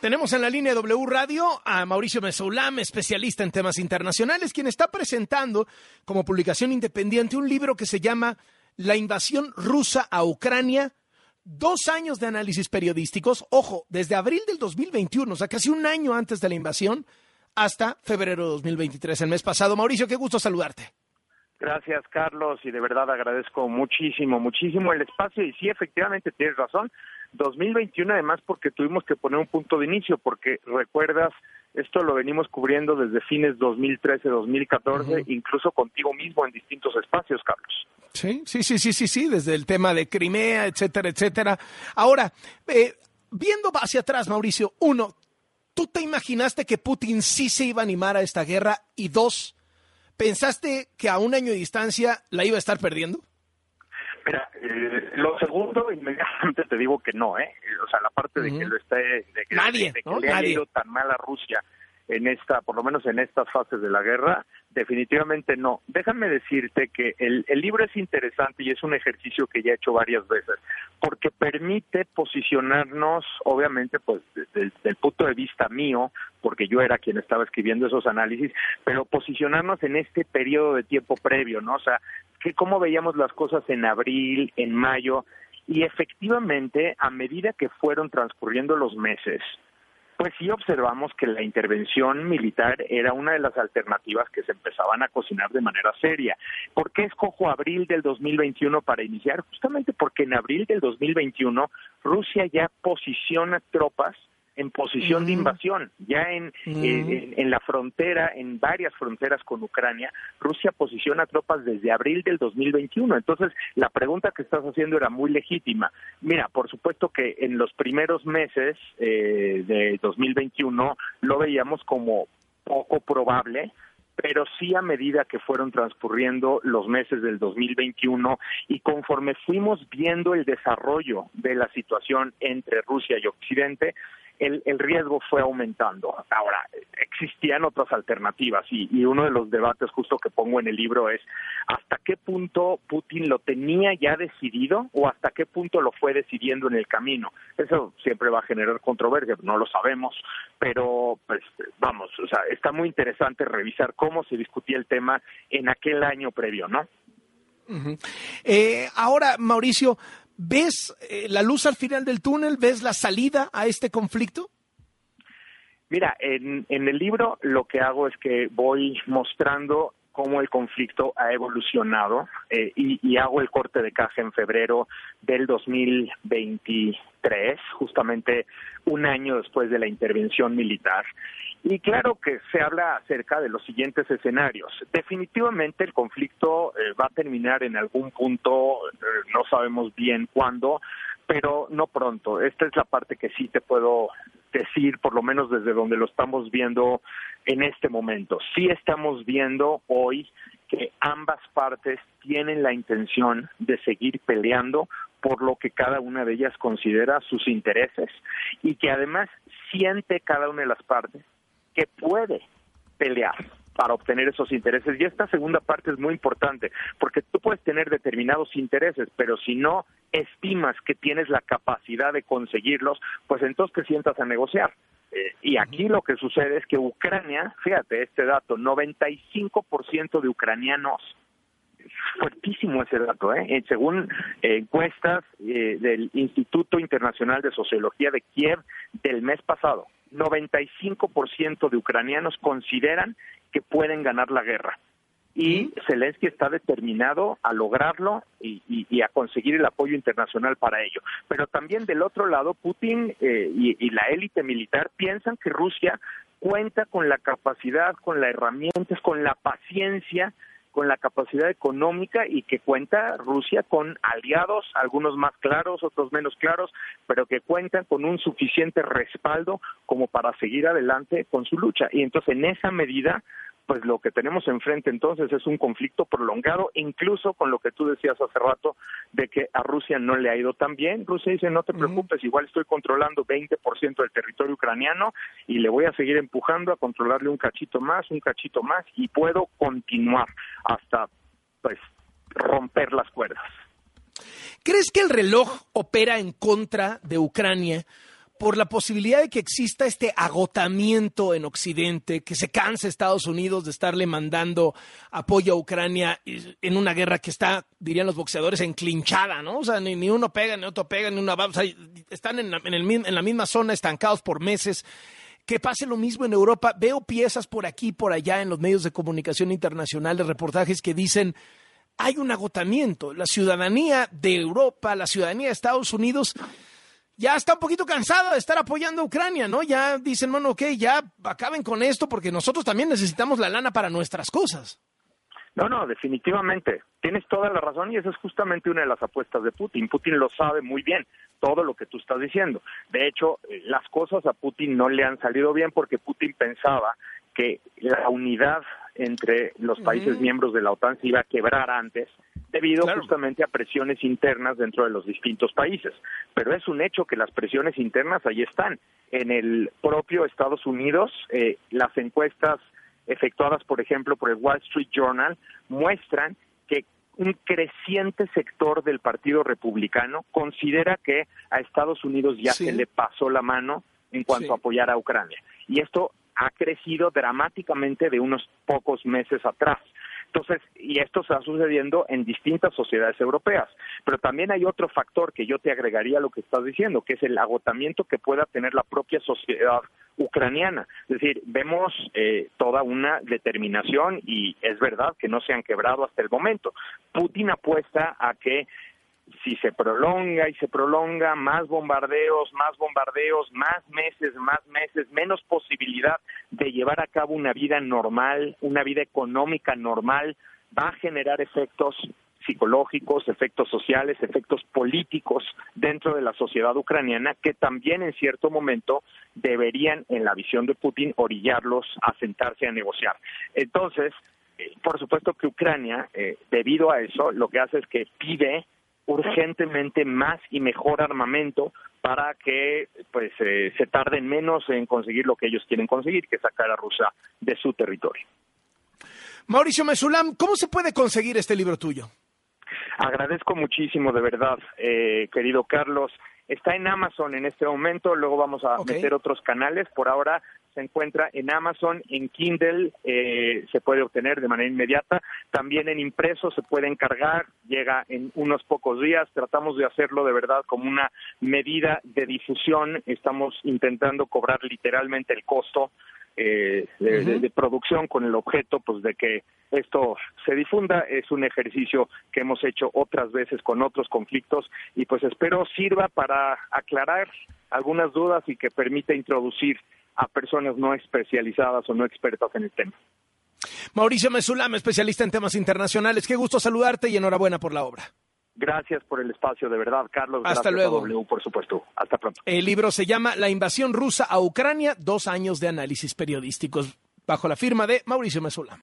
Tenemos en la línea W Radio a Mauricio Mesoulam, especialista en temas internacionales, quien está presentando como publicación independiente un libro que se llama La invasión rusa a Ucrania. Dos años de análisis periodísticos, ojo, desde abril del 2021, o sea, casi un año antes de la invasión, hasta febrero de 2023, el mes pasado. Mauricio, qué gusto saludarte. Gracias, Carlos, y de verdad agradezco muchísimo, muchísimo el espacio. Y sí, efectivamente, tienes razón. 2021, además, porque tuvimos que poner un punto de inicio, porque recuerdas, esto lo venimos cubriendo desde fines 2013, 2014, incluso contigo mismo en distintos espacios, Carlos. Sí, sí, sí, sí, sí, sí, desde el tema de Crimea, etcétera, etcétera. Ahora, eh, viendo hacia atrás, Mauricio, uno, ¿tú te imaginaste que Putin sí se iba a animar a esta guerra? Y dos, ¿pensaste que a un año de distancia la iba a estar perdiendo? Mira, eh, lo segundo, inmediatamente te digo que no, ¿eh? O sea, la parte de que lo esté, de que, Nadie, de que ¿no? le Nadie. ido tan mal a Rusia en esta, por lo menos en estas fases de la guerra, definitivamente no. Déjame decirte que el, el libro es interesante y es un ejercicio que ya he hecho varias veces, porque permite posicionarnos, obviamente, pues desde el punto de vista mío, porque yo era quien estaba escribiendo esos análisis, pero posicionarnos en este periodo de tiempo previo, ¿no? O sea, que cómo veíamos las cosas en abril, en mayo, y efectivamente, a medida que fueron transcurriendo los meses, pues sí observamos que la intervención militar era una de las alternativas que se empezaban a cocinar de manera seria. ¿Por qué escojo abril del 2021 para iniciar? Justamente porque en abril del 2021 Rusia ya posiciona tropas en posición de invasión, ya en, en, en la frontera, en varias fronteras con Ucrania, Rusia posiciona tropas desde abril del 2021. Entonces, la pregunta que estás haciendo era muy legítima. Mira, por supuesto que en los primeros meses eh, de 2021 lo veíamos como poco probable, pero sí a medida que fueron transcurriendo los meses del 2021 y conforme fuimos viendo el desarrollo de la situación entre Rusia y Occidente, el, el, riesgo fue aumentando. Ahora, existían otras alternativas y, y, uno de los debates justo que pongo en el libro es hasta qué punto Putin lo tenía ya decidido o hasta qué punto lo fue decidiendo en el camino. Eso siempre va a generar controversia, no lo sabemos, pero pues vamos, o sea, está muy interesante revisar cómo se discutía el tema en aquel año previo, ¿no? Eh, ahora, Mauricio, ¿Ves eh, la luz al final del túnel? ¿Ves la salida a este conflicto? Mira, en, el libro lo que hago es que voy mostrando cómo el conflicto ha evolucionado eh, y, hago el corte de caja en febrero del 2023, justamente un año después de la intervención militar. Y claro que se habla acerca de los siguientes escenarios. Definitivamente el conflicto eh, va a terminar en algún punto, eh, no sabemos bien cuándo, pero no pronto. Esta es la parte que sí te puedo decir, por lo menos desde donde lo estamos viendo en este momento. Sí estamos viendo hoy que ambas partes tienen la intención de seguir peleando por lo que cada una de ellas considera sus intereses y que además siente cada una de las partes que puede pelear para obtener esos intereses. Y esta segunda parte es muy importante, porque tú puedes tener determinados intereses, pero si no estimas que tienes la capacidad de conseguirlos, pues entonces te sientas a negociar. Eh, y aquí lo que sucede es que Ucrania, fíjate este dato, 95% de ucranianos fuertísimo ese dato, ¿eh? según eh, encuestas eh, del Instituto Internacional de Sociología de Kiev del mes pasado, 95% de ucranianos consideran que pueden ganar la guerra. Y Zelensky está determinado a lograrlo y, y, y, a conseguir el apoyo internacional para ello. Pero también del otro lado, Putin eh, y, y la élite militar piensan que Rusia cuenta con la capacidad, con las herramientas, con la paciencia con la capacidad económica y que cuenta Rusia con aliados, algunos más claros, otros menos claros, pero que cuentan con un suficiente respaldo como para seguir adelante con su lucha. Y entonces, en esa medida, pues lo que tenemos enfrente entonces es un conflicto prolongado, incluso con lo que tú decías hace rato, de que a Rusia no le ha ido tan bien. Rusia dice, no te preocupes, igual estoy controlando 20% del territorio ucraniano y le voy a seguir empujando a controlarle un cachito más, un cachito más, y puedo continuar hasta, pues, romper las cuerdas. ¿Crees que el reloj opera en contra de Ucrania? Por la posibilidad de que exista este agotamiento en Occidente, que se canse Estados Unidos de estarle mandando apoyo a Ucrania en una guerra que está, dirían los boxeadores, enclinchada, ¿no? O sea, ni, uno pega, ni otro pega, ni una o sea, están en, en, la misma zona estancados por meses. Que pase lo mismo en Europa. Veo piezas por aquí, por allá en los medios de comunicación internacionales, reportajes que dicen hay un agotamiento. La ciudadanía de Europa, la ciudadanía de Estados Unidos ya está un poquito cansada de estar apoyando a Ucrania, ¿no? Ya dicen, bueno, ok, ya acaben con esto porque nosotros también necesitamos la lana para nuestras cosas. No, no, definitivamente. Tienes toda la razón y esa es justamente una de las apuestas de Putin. Putin lo sabe muy bien, todo lo que tú estás diciendo. De hecho, eh, las cosas a Putin no le han salido bien porque Putin pensaba que la unidad entre los países miembros de la OTAN se iba a quebrar antes debido justamente a presiones internas dentro de los distintos países. Pero es un hecho que las presiones internas ahí están. En el propio Estados Unidos, eh, las encuestas efectuadas, por ejemplo, por el Wall Street Journal muestran que un creciente sector del Partido Republicano considera que a Estados Unidos ya se le pasó la mano en cuanto a apoyar a Ucrania. Y esto ha crecido dramáticamente de unos pocos meses atrás. Entonces, y esto está sucediendo en distintas sociedades europeas. Pero también hay otro factor que yo te agregaría a lo que estás diciendo, que es el agotamiento que pueda tener la propia sociedad ucraniana. Es decir, vemos eh, toda una determinación y es verdad que no se han quebrado hasta el momento. Putin apuesta a que si se prolonga y se prolonga, más bombardeos, más bombardeos, más meses, más meses, menos posibilidad de llevar a cabo una vida normal, una vida económica normal, va a generar efectos psicológicos, efectos sociales, efectos políticos dentro de la sociedad ucraniana que también en cierto momento deberían, en la visión de Putin, orillarlos a sentarse a negociar. Entonces, eh, por supuesto que Ucrania, eh, debido a eso, lo que hace es que pide urgentemente más y mejor armamento para que pues eh, se tarden menos en conseguir lo que ellos quieren conseguir, que es sacar a Rusia de su territorio. Mauricio Mesulam, ¿cómo se puede conseguir este libro tuyo? Agradezco muchísimo, de verdad, eh, querido Carlos. Está en Amazon en este momento, luego vamos a meter otros canales. Por ahora se encuentra en Amazon, en Kindle, eh, se puede obtener de manera inmediata. También en impreso se puede encargar, llega en unos pocos días. Tratamos de hacerlo de verdad como una medida de difusión. Estamos intentando cobrar literalmente el costo eh, de, producción con el objeto pues de que esto se difunda es un ejercicio que hemos hecho otras veces con otros conflictos y pues espero sirva para aclarar algunas dudas y que permita introducir a personas no especializadas o no expertas en el tema. Mauricio Mesulam, especialista en temas internacionales, qué gusto saludarte y enhorabuena por la obra. Gracias por el espacio, de verdad, Carlos. Hasta luego. W, por supuesto. Hasta pronto. El libro se llama La invasión rusa a Ucrania, dos años de análisis periodísticos, bajo la firma de Mauricio Mesulam.